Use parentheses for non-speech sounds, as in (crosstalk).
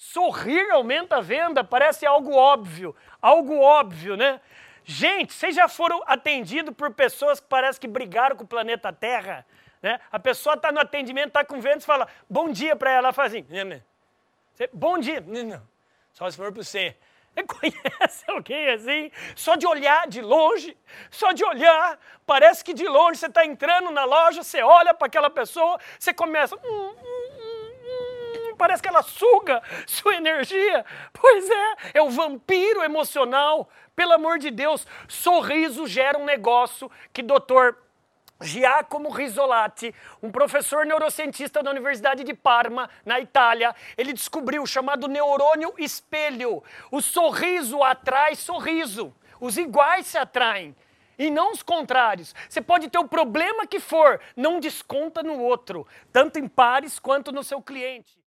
Sorrir aumenta a venda, parece algo óbvio, algo óbvio, né? Gente, vocês já foram atendidos por pessoas que parece que brigaram com o planeta Terra? Né? A pessoa está no atendimento, está com vento, e fala bom dia para ela, ela faz assim, bom dia, não, só se for para você. Você (laughs) conhece alguém assim? Só de olhar de longe, só de olhar, parece que de longe você está entrando na loja, você olha para aquela pessoa, você começa. Hum, hum, parece que ela suga sua energia. Pois é, é o vampiro emocional. Pelo amor de Deus, sorriso gera um negócio que doutor Giacomo Risolati, um professor neurocientista da Universidade de Parma, na Itália, ele descobriu o chamado neurônio espelho. O sorriso atrai sorriso. Os iguais se atraem e não os contrários. Você pode ter o problema que for, não desconta no outro, tanto em pares quanto no seu cliente.